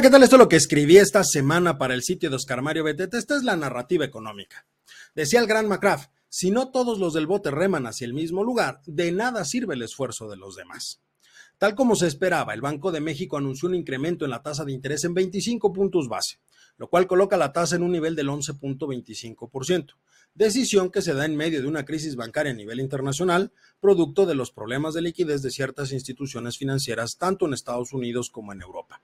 ¿qué tal? Esto es lo que escribí esta semana para el sitio de Oscar Mario Betete. Esta es la narrativa económica. Decía el gran McCraft, si no todos los del bote reman hacia el mismo lugar, de nada sirve el esfuerzo de los demás. Tal como se esperaba, el Banco de México anunció un incremento en la tasa de interés en 25 puntos base, lo cual coloca la tasa en un nivel del 11.25%, decisión que se da en medio de una crisis bancaria a nivel internacional, producto de los problemas de liquidez de ciertas instituciones financieras tanto en Estados Unidos como en Europa.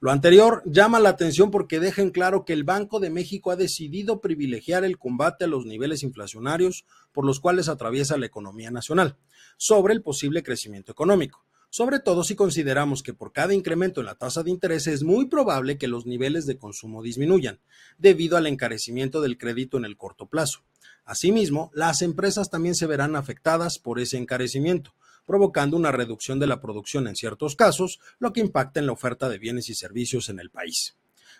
Lo anterior llama la atención porque deja en claro que el Banco de México ha decidido privilegiar el combate a los niveles inflacionarios por los cuales atraviesa la economía nacional, sobre el posible crecimiento económico, sobre todo si consideramos que por cada incremento en la tasa de interés es muy probable que los niveles de consumo disminuyan, debido al encarecimiento del crédito en el corto plazo. Asimismo, las empresas también se verán afectadas por ese encarecimiento, provocando una reducción de la producción en ciertos casos, lo que impacta en la oferta de bienes y servicios en el país.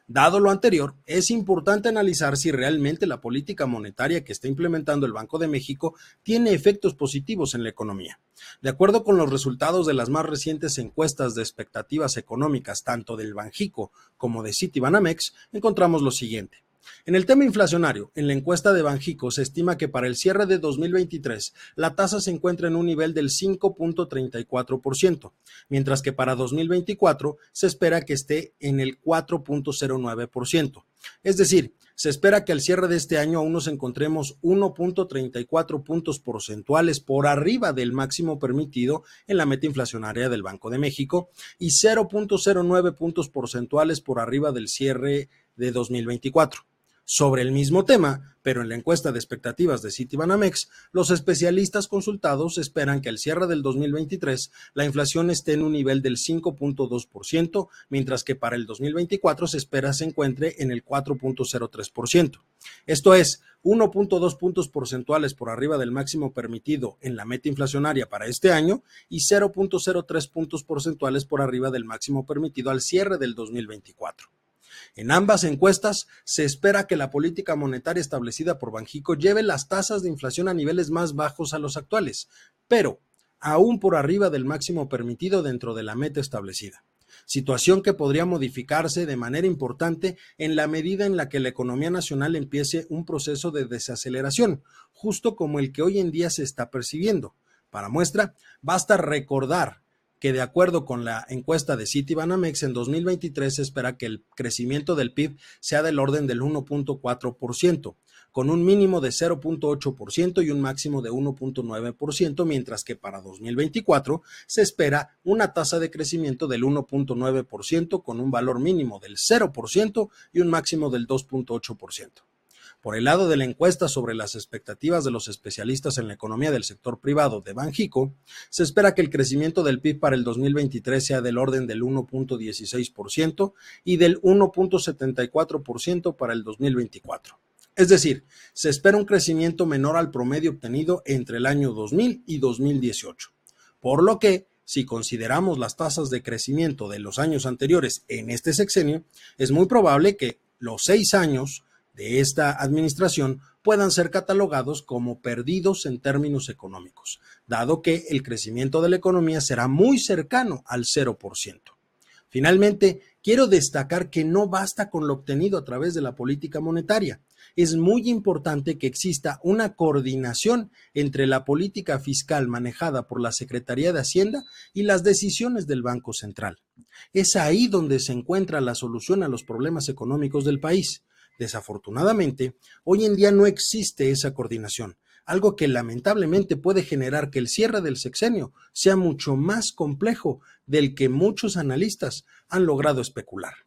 Dado lo anterior, es importante analizar si realmente la política monetaria que está implementando el Banco de México tiene efectos positivos en la economía. De acuerdo con los resultados de las más recientes encuestas de expectativas económicas tanto del Banjico como de Citibanamex, encontramos lo siguiente. En el tema inflacionario, en la encuesta de Banjico se estima que para el cierre de 2023 la tasa se encuentra en un nivel del 5.34%, mientras que para 2024 se espera que esté en el 4.09%. Es decir, se espera que al cierre de este año aún nos encontremos 1.34 puntos porcentuales por arriba del máximo permitido en la meta inflacionaria del Banco de México y 0.09 puntos porcentuales por arriba del cierre de 2024. Sobre el mismo tema, pero en la encuesta de expectativas de Citibanamex, los especialistas consultados esperan que al cierre del 2023 la inflación esté en un nivel del 5.2%, mientras que para el 2024 se espera se encuentre en el 4.03%. Esto es 1.2 puntos porcentuales por arriba del máximo permitido en la meta inflacionaria para este año y 0.03 puntos porcentuales por arriba del máximo permitido al cierre del 2024. En ambas encuestas se espera que la política monetaria establecida por Banjico lleve las tasas de inflación a niveles más bajos a los actuales, pero aún por arriba del máximo permitido dentro de la meta establecida situación que podría modificarse de manera importante en la medida en la que la economía nacional empiece un proceso de desaceleración, justo como el que hoy en día se está percibiendo. Para muestra, basta recordar que de acuerdo con la encuesta de Citibanamex en 2023 se espera que el crecimiento del PIB sea del orden del 1.4%, con un mínimo de 0.8% y un máximo de 1.9%, mientras que para 2024 se espera una tasa de crecimiento del 1.9% con un valor mínimo del 0% y un máximo del 2.8%. Por el lado de la encuesta sobre las expectativas de los especialistas en la economía del sector privado de Banjico, se espera que el crecimiento del PIB para el 2023 sea del orden del 1.16% y del 1.74% para el 2024. Es decir, se espera un crecimiento menor al promedio obtenido entre el año 2000 y 2018. Por lo que, si consideramos las tasas de crecimiento de los años anteriores en este sexenio, es muy probable que los seis años de esta administración puedan ser catalogados como perdidos en términos económicos, dado que el crecimiento de la economía será muy cercano al 0%. Finalmente, quiero destacar que no basta con lo obtenido a través de la política monetaria. Es muy importante que exista una coordinación entre la política fiscal manejada por la Secretaría de Hacienda y las decisiones del Banco Central. Es ahí donde se encuentra la solución a los problemas económicos del país. Desafortunadamente, hoy en día no existe esa coordinación, algo que lamentablemente puede generar que el cierre del sexenio sea mucho más complejo del que muchos analistas han logrado especular.